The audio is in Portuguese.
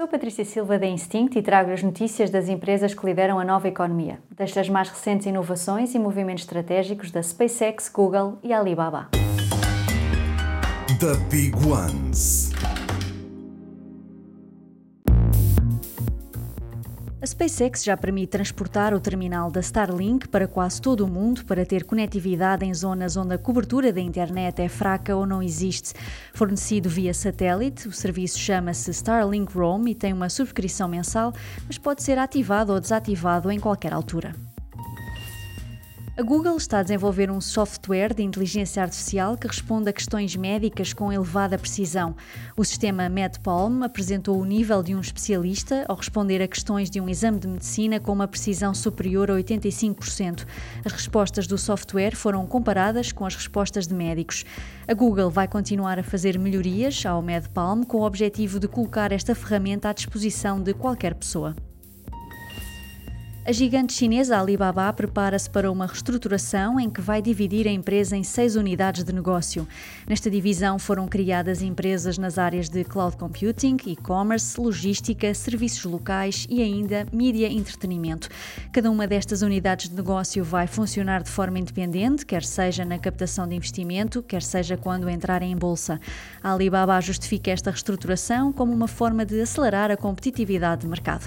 Sou Patrícia Silva da Instinct e trago as notícias das empresas que lideram a nova economia, destas mais recentes inovações e movimentos estratégicos da SpaceX, Google e Alibaba. The Big Ones. A SpaceX já permite transportar o terminal da Starlink para quase todo o mundo para ter conectividade em zonas onde a cobertura da internet é fraca ou não existe. Fornecido via satélite, o serviço chama-se Starlink Roam e tem uma subscrição mensal, mas pode ser ativado ou desativado em qualquer altura. A Google está a desenvolver um software de inteligência artificial que responde a questões médicas com elevada precisão. O sistema MedPalm apresentou o nível de um especialista ao responder a questões de um exame de medicina com uma precisão superior a 85%. As respostas do software foram comparadas com as respostas de médicos. A Google vai continuar a fazer melhorias ao MedPalm com o objetivo de colocar esta ferramenta à disposição de qualquer pessoa. A gigante chinesa Alibaba prepara-se para uma reestruturação em que vai dividir a empresa em seis unidades de negócio. Nesta divisão foram criadas empresas nas áreas de cloud computing, e-commerce, logística, serviços locais e ainda mídia e entretenimento. Cada uma destas unidades de negócio vai funcionar de forma independente, quer seja na captação de investimento, quer seja quando entrarem em bolsa. A Alibaba justifica esta reestruturação como uma forma de acelerar a competitividade de mercado.